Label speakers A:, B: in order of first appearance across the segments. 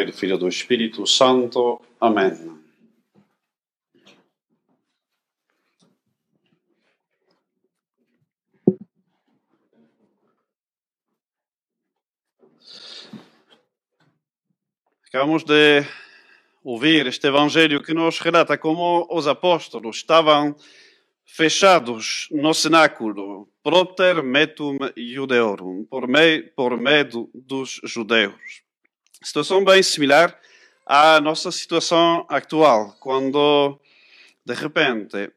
A: Pai, do Filho e do Espírito Santo. Amém. Acabamos de ouvir este Evangelho que nos relata como os apóstolos estavam fechados no cenáculo Propter Metum Judeorum, por, meio, por medo dos judeus. Situação bem similar à nossa situação atual, quando de repente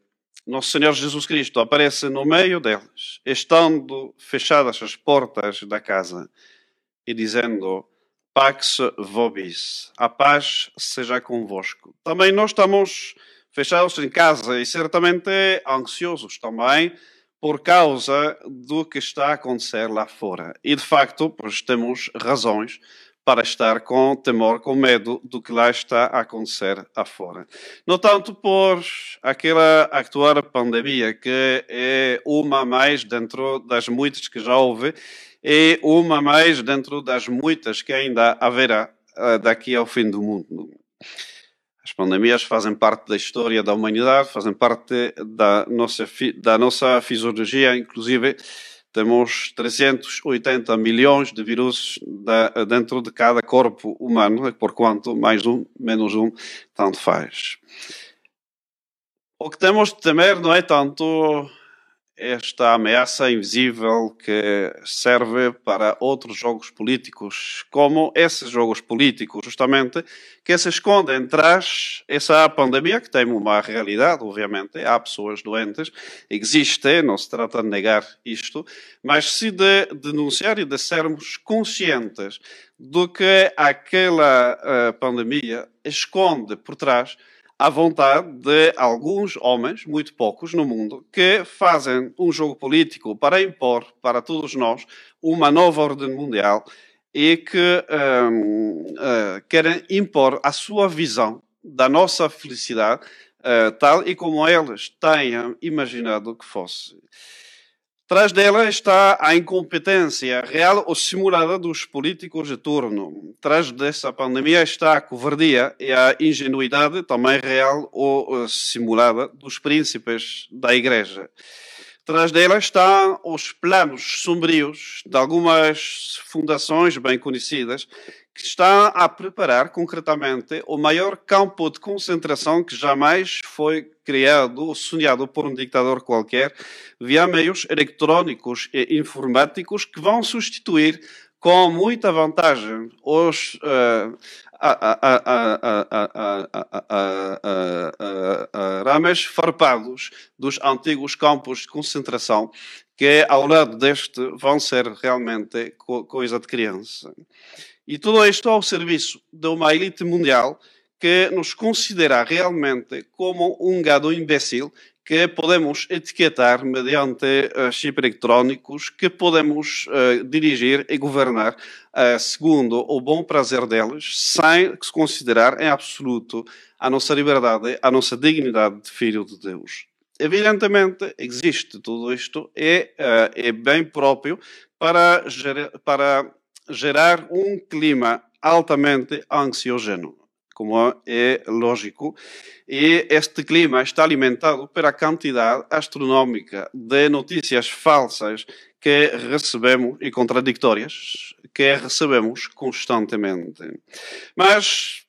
A: nosso Senhor Jesus Cristo aparece no meio deles, estando fechadas as portas da casa e dizendo: Pax vobis, a paz seja convosco. Também nós estamos fechados em casa e certamente ansiosos também por causa do que está a acontecer lá fora. E de facto, pois temos razões para estar com temor, com medo do que lá está a acontecer afora. Não tanto por aquela atual pandemia, que é uma mais dentro das muitas que já houve, e uma mais dentro das muitas que ainda haverá eh, daqui ao fim do mundo. As pandemias fazem parte da história da humanidade, fazem parte da nossa, da nossa fisiologia, inclusive temos 380 milhões de vírus dentro de cada corpo humano, porquanto mais um, menos um, tanto faz. O que temos de temer não é tanto esta ameaça invisível que serve para outros jogos políticos, como esses jogos políticos, justamente, que se escondem atrás essa pandemia, que tem uma realidade, obviamente, há pessoas doentes, existe, não se trata de negar isto, mas se de denunciar e de sermos conscientes do que aquela uh, pandemia esconde por trás à vontade de alguns homens, muito poucos no mundo, que fazem um jogo político para impor para todos nós uma nova ordem mundial e que um, uh, eh, querem impor a sua visão da nossa felicidade, uh, tal e como eles tenham imaginado que fosse. Atrás dela está a incompetência real ou simulada dos políticos de turno. Atrás dessa pandemia está a covardia e a ingenuidade, também real ou simulada, dos príncipes da Igreja. Atrás dela estão os planos sombrios de algumas fundações bem conhecidas que está a preparar concretamente o maior campo de concentração que jamais foi criado ou sonhado por um ditador qualquer, via meios eletrónicos e informáticos que vão substituir com muita vantagem os uh, rames farpados dos antigos campos de concentração que ao lado deste vão ser realmente coisa de criança. E tudo isto ao serviço de uma elite mundial que nos considera realmente como um gado imbecil que podemos etiquetar mediante uh, chip eletrónicos, que podemos uh, dirigir e governar uh, segundo o bom prazer deles, sem se considerar em absoluto a nossa liberdade, a nossa dignidade de filho de Deus. Evidentemente, existe tudo isto e é bem próprio para, ger para gerar um clima altamente ansiogeno, como é lógico, e este clima está alimentado pela quantidade astronómica de notícias falsas que recebemos e contraditórias que recebemos constantemente. Mas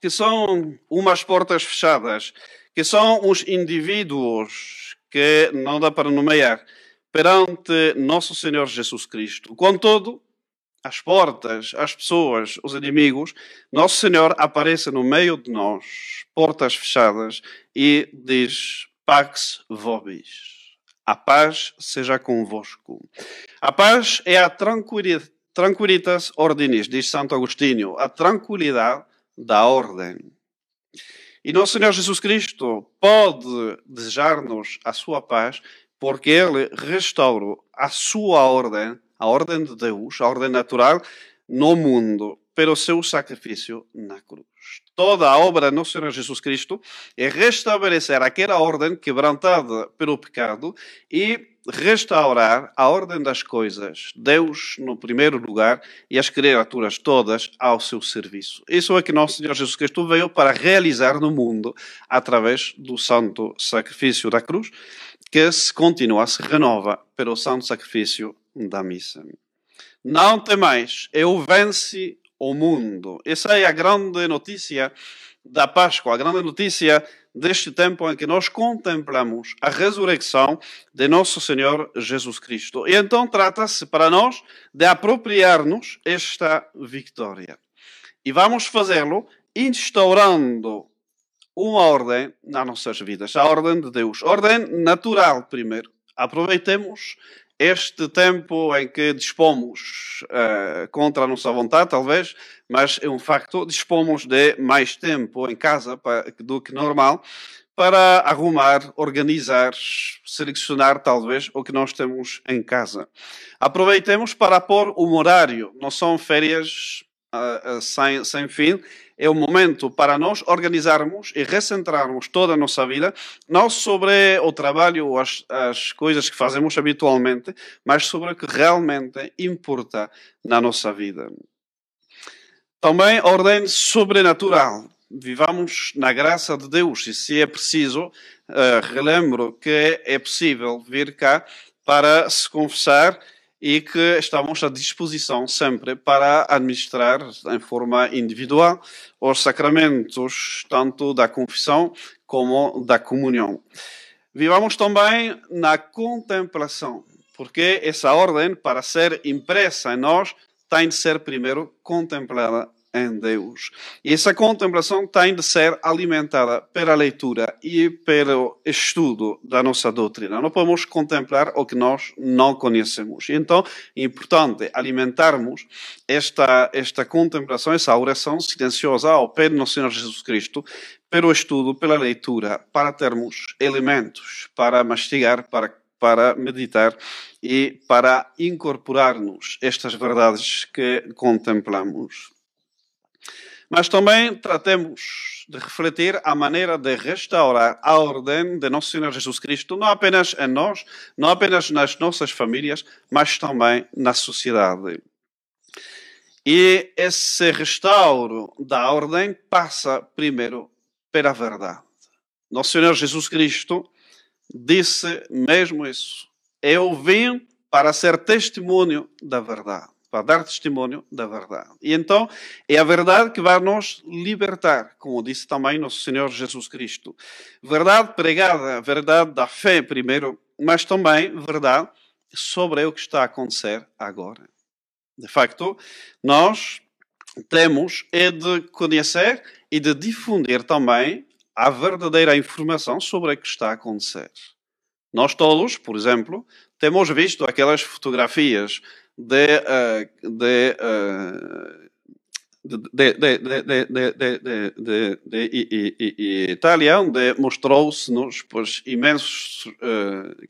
A: que são umas portas fechadas, que são os indivíduos que não dá para nomear perante nosso Senhor Jesus Cristo. Contudo, as portas, as pessoas, os inimigos, Nosso Senhor aparece no meio de nós, portas fechadas, e diz: Pax vobis. A paz seja convosco. A paz é a tranquilitas ordinis, diz Santo Agostinho, a tranquilidade da ordem. E nosso Senhor Jesus Cristo pode desejar-nos a sua paz porque Ele restaurou a sua ordem a ordem de Deus, a ordem natural, no mundo, pelo seu sacrifício na cruz. Toda a obra do nosso Senhor Jesus Cristo é restabelecer aquela ordem quebrantada pelo pecado e restaurar a ordem das coisas, Deus no primeiro lugar e as criaturas todas ao seu serviço. Isso é que nosso Senhor Jesus Cristo veio para realizar no mundo através do santo sacrifício da cruz, que se continua, se renova pelo santo sacrifício da missa. Não tem mais, eu vence o mundo. Essa é a grande notícia da Páscoa, a grande notícia deste tempo em que nós contemplamos a ressurreição de nosso Senhor Jesus Cristo. E então trata-se para nós de apropriar-nos esta vitória. E vamos fazê-lo instaurando uma ordem nas nossas vidas, a ordem de Deus, ordem natural primeiro. Aproveitemos este tempo em que dispomos uh, contra a nossa vontade, talvez, mas é um facto, dispomos de mais tempo em casa para, do que normal para arrumar, organizar, selecionar talvez o que nós temos em casa. Aproveitemos para pôr um horário, não são férias uh, sem, sem fim, é o momento para nós organizarmos e recentrarmos toda a nossa vida, não sobre o trabalho ou as, as coisas que fazemos habitualmente, mas sobre o que realmente importa na nossa vida. Também ordem sobrenatural. Vivamos na graça de Deus e, se é preciso, uh, relembro que é possível vir cá para se confessar e que estamos à disposição sempre para administrar em forma individual os sacramentos, tanto da confissão como da comunhão. Vivamos também na contemplação, porque essa ordem, para ser impressa em nós, tem de ser primeiro contemplada em Deus. E essa contemplação tem de ser alimentada pela leitura e pelo estudo da nossa doutrina. Não podemos contemplar o que nós não conhecemos. Então, é importante alimentarmos esta, esta contemplação, essa oração silenciosa ao pé do nosso Senhor Jesus Cristo, pelo estudo, pela leitura, para termos elementos para mastigar, para para meditar e para incorporar-nos estas verdades que contemplamos. Mas também tratemos de refletir a maneira de restaurar a ordem de Nosso Senhor Jesus Cristo, não apenas em nós, não apenas nas nossas famílias, mas também na sociedade. E esse restauro da ordem passa primeiro pela verdade. Nosso Senhor Jesus Cristo disse mesmo isso. Eu vim para ser testemunho da verdade para dar testemunho da verdade. E então é a verdade que vai nos libertar, como disse também nosso Senhor Jesus Cristo. Verdade pregada, verdade da fé primeiro, mas também verdade sobre o que está a acontecer agora. De facto, nós temos é de conhecer e de difundir também a verdadeira informação sobre o que está a acontecer. Nós todos, por exemplo, temos visto aquelas fotografias de, de, de, de, Itália, onde mostrou-se-nos pois, imensos uh,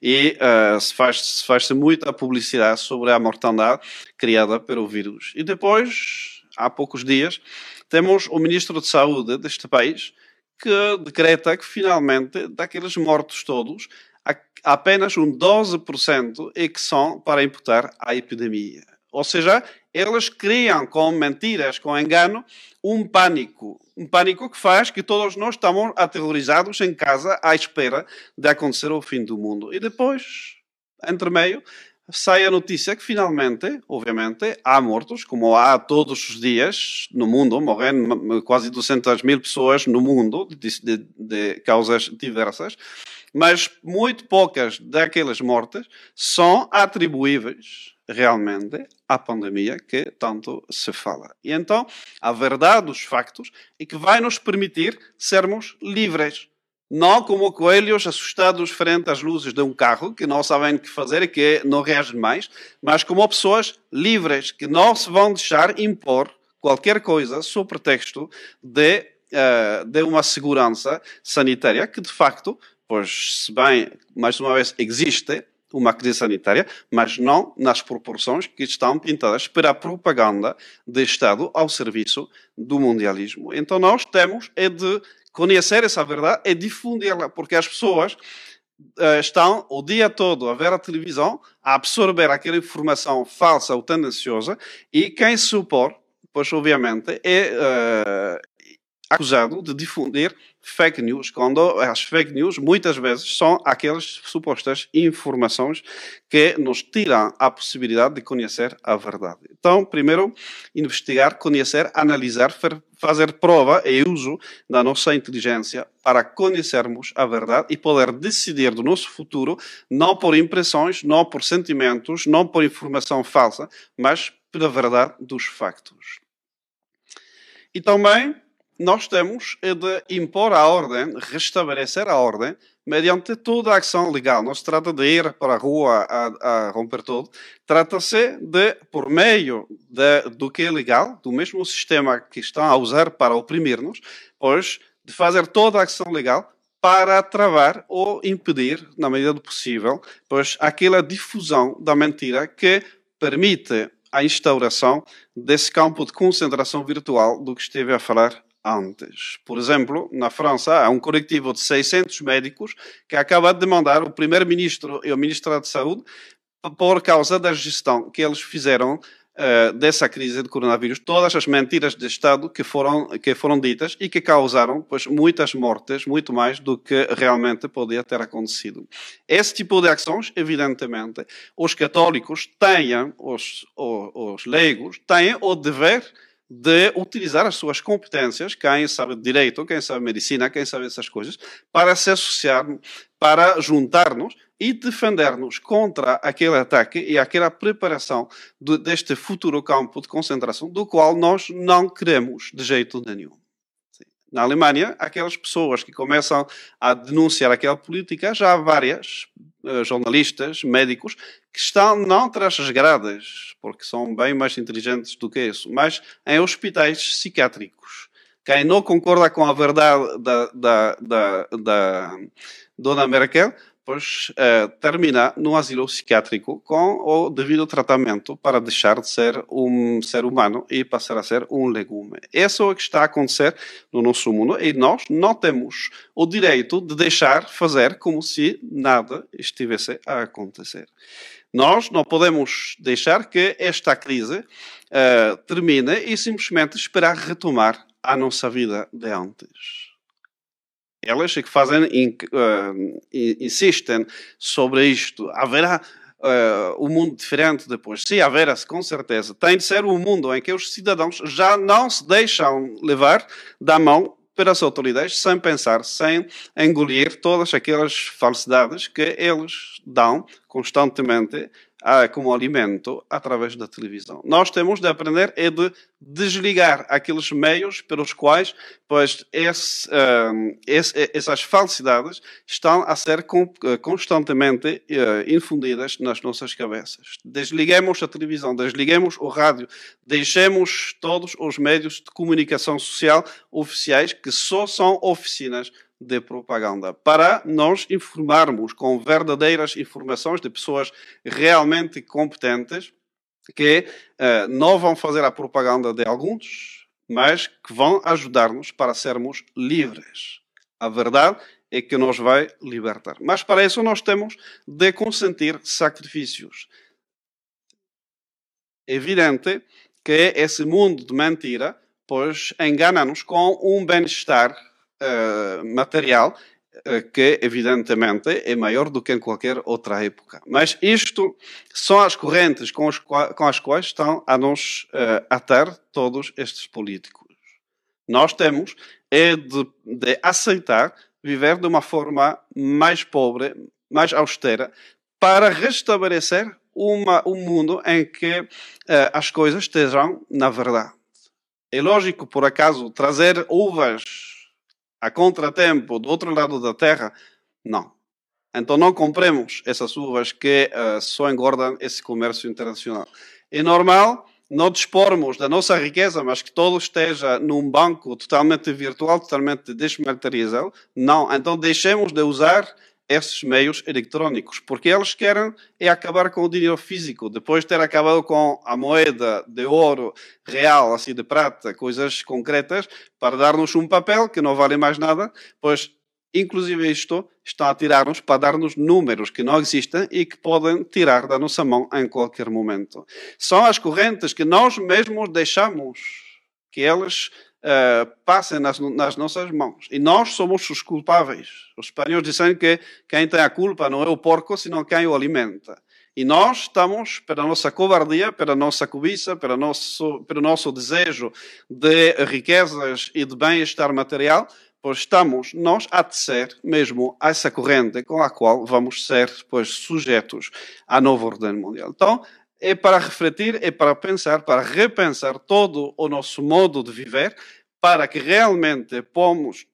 A: e uh, se faz-se faz muita publicidade sobre a mortandade criada pelo vírus. E depois, há poucos dias, temos o Ministro de Saúde deste país que decreta que finalmente, daqueles mortos todos, apenas um 12% é que são para imputar à epidemia. Ou seja, eles criam com mentiras, com engano, um pânico. Um pânico que faz que todos nós estamos aterrorizados em casa à espera de acontecer o fim do mundo. E depois, entre meio, sai a notícia que finalmente, obviamente, há mortos, como há todos os dias no mundo, morrem quase 200 mil pessoas no mundo de, de, de causas diversas mas muito poucas daquelas mortes são atribuíveis realmente à pandemia que tanto se fala. E então, a verdade dos factos é que vai nos permitir sermos livres. Não como coelhos assustados frente às luzes de um carro, que não sabem o que fazer e que não reagem mais, mas como pessoas livres, que não se vão deixar impor qualquer coisa sob pretexto de, uh, de uma segurança sanitária que, de facto, pois, se bem, mais uma vez, existe uma crise sanitária, mas não nas proporções que estão pintadas para a propaganda de Estado ao serviço do mundialismo. Então nós temos é de conhecer essa verdade e difundi-la, porque as pessoas uh, estão o dia todo a ver a televisão, a absorver aquela informação falsa ou tendenciosa, e quem se pois obviamente, é uh, acusado de difundir fake news, quando as fake news muitas vezes são aquelas supostas informações que nos tiram a possibilidade de conhecer a verdade. Então, primeiro, investigar, conhecer, analisar, fazer prova e uso da nossa inteligência para conhecermos a verdade e poder decidir do nosso futuro, não por impressões, não por sentimentos, não por informação falsa, mas pela verdade dos factos. E também nós temos é de impor a ordem, restabelecer a ordem, mediante toda a ação legal. Não se trata de ir para a rua a, a romper tudo. Trata-se de, por meio de, do que é legal, do mesmo sistema que estão a usar para oprimir-nos, pois de fazer toda a ação legal para travar ou impedir, na medida do possível, pois aquela difusão da mentira que permite a instauração desse campo de concentração virtual do que esteve a falar antes. Por exemplo, na França há um coletivo de 600 médicos que acaba de demandar o primeiro-ministro e o ministro da Saúde por causa da gestão que eles fizeram uh, dessa crise de coronavírus, todas as mentiras de Estado que foram, que foram ditas e que causaram pois, muitas mortes, muito mais do que realmente podia ter acontecido. Esse tipo de ações, evidentemente, os católicos têm, os, os, os leigos, têm o dever de utilizar as suas competências, quem sabe direito, quem sabe medicina, quem sabe essas coisas, para se associar, para juntar-nos e defender-nos contra aquele ataque e aquela preparação de, deste futuro campo de concentração, do qual nós não queremos de jeito nenhum. Na Alemanha, aquelas pessoas que começam a denunciar aquela política, já há várias uh, jornalistas, médicos, que estão não atrás das grades, porque são bem mais inteligentes do que isso, mas em hospitais psiquiátricos. Quem não concorda com a verdade da, da, da, da Dona Merkel pois uh, termina no asilo psiquiátrico com o devido tratamento para deixar de ser um ser humano e passar a ser um legume. Isso é o que está a acontecer no nosso mundo e nós não temos o direito de deixar fazer como se nada estivesse a acontecer. Nós não podemos deixar que esta crise uh, termine e simplesmente esperar retomar a nossa vida de antes elas que fazem, uh, insistem sobre isto. Haverá uh, um mundo diferente depois. Sim, haverá, com certeza. Tem de ser um mundo em que os cidadãos já não se deixam levar da mão pelas autoridades sem pensar, sem engolir todas aquelas falsidades que eles dão constantemente como alimento através da televisão. Nós temos de aprender é de desligar aqueles meios pelos quais pois, esse, uh, esse, essas falsidades estão a ser constantemente uh, infundidas nas nossas cabeças. Desliguemos a televisão, desliguemos o rádio, deixemos todos os meios de comunicação social oficiais que só são oficinas de propaganda, para nós informarmos com verdadeiras informações de pessoas realmente competentes que uh, não vão fazer a propaganda de alguns, mas que vão ajudar-nos para sermos livres. A verdade é que nos vai libertar. Mas para isso nós temos de consentir sacrifícios. É evidente que esse mundo de mentira, pois engana-nos com um bem-estar material uh, que, evidentemente, é maior do que em qualquer outra época. Mas isto são as correntes com, os, com as quais estão a nos uh, atar todos estes políticos. Nós temos é de, de aceitar viver de uma forma mais pobre, mais austera, para restabelecer uma, um mundo em que uh, as coisas estejam na verdade. É lógico, por acaso, trazer uvas a contratempo do outro lado da Terra, não. Então não compremos essas uvas que uh, só engordam esse comércio internacional. É normal não dispormos da nossa riqueza, mas que todo esteja num banco totalmente virtual, totalmente desmaterializado. Não. Então deixemos de usar esses meios eletrônicos, porque eles querem é acabar com o dinheiro físico, depois de ter acabado com a moeda de ouro real, assim de prata, coisas concretas, para dar-nos um papel que não vale mais nada, pois Inclusive isto está a tirar-nos para dar-nos números que não existem e que podem tirar da nossa mão em qualquer momento. São as correntes que nós mesmos deixamos que elas uh, passem nas, nas, nossas mãos. E nós somos os culpáveis. Os espanhóis dizem que quem tem a culpa não é o porco, senão quem o alimenta. E nós estamos, pela nossa covardia, pela nossa cobiça, pelo nosso, pelo nosso desejo de riquezas e de bem-estar material, pois estamos nós a tecer mesmo essa corrente com a qual vamos ser pois, sujeitos à nova ordem mundial. Então, é para refletir, é para pensar, para repensar todo o nosso modo de viver, para que realmente pomos,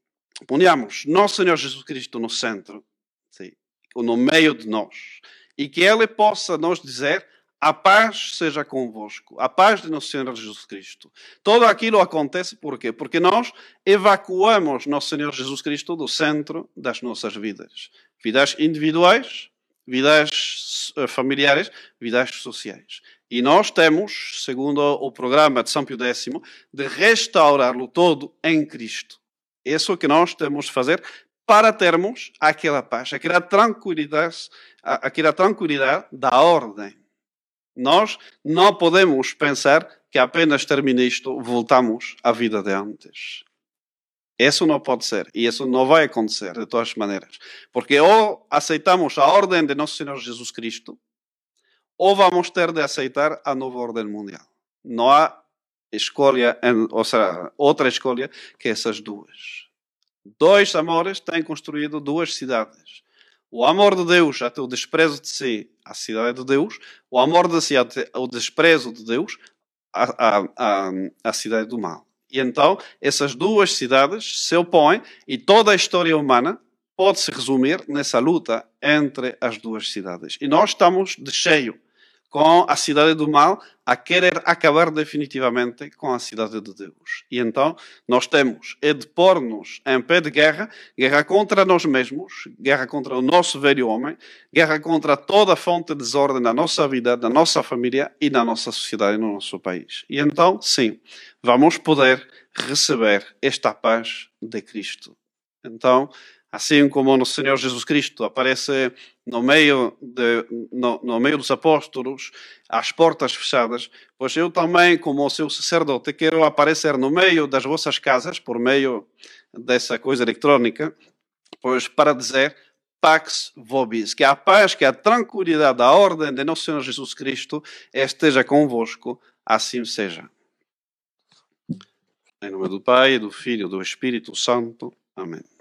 A: ponhamos nosso Senhor Jesus Cristo no centro, sim, no meio de nós e que Ele possa nos dizer: a paz seja convosco, a paz de nosso Senhor Jesus Cristo. Tudo aquilo acontece por quê? Porque nós evacuamos nosso Senhor Jesus Cristo do centro das nossas vidas. Vidas individuais, vidas eh, familiares, vidas sociais. E nós temos, segundo o programa de São Pio X, de restaurá-lo todo em Cristo. Isso que nós temos de fazer para termos aquela paz, aquela tranquilidade, aquela tranquilidade da ordem. Nós não podemos pensar que apenas termina isto, voltamos à vida de antes. Isso não pode ser. E isso não vai acontecer de todas as maneiras. Porque ou aceitamos a ordem de nosso Senhor Jesus Cristo, ou vamos ter de aceitar a nova ordem mundial. Não há escolha, ou seja, outra escolha que essas duas. Dois amores têm construído duas cidades. O amor de Deus até o desprezo de si, a cidade de Deus. O amor de si até o desprezo de Deus, a, a, a, a cidade do mal. E então, essas duas cidades se opõem e toda a história humana pode se resumir nessa luta entre as duas cidades. E nós estamos de cheio com a cidade do mal a querer acabar definitivamente com a cidade de Deus. E então nós temos é de pôr-nos em pé de guerra, guerra contra nós mesmos, guerra contra o nosso velho homem, guerra contra toda fonte de desordem na nossa vida, na nossa família e na nossa sociedade, no nosso país. E então, sim, vamos poder receber esta paz de Cristo. Então, assim como o Senhor Jesus Cristo aparece no meio, de, no, no, meio dos apóstolos, às portas fechadas, pois eu também, como seu sacerdote, quero aparecer no meio das vossas casas, por meio dessa coisa eletrônica, pois para dizer Pax Vobis, que a paz, que a tranquilidade, a ordem de nosso Senhor Jesus Cristo esteja convosco, assim seja. Em nome do Pai, do Filho e do Espírito Santo. Amém.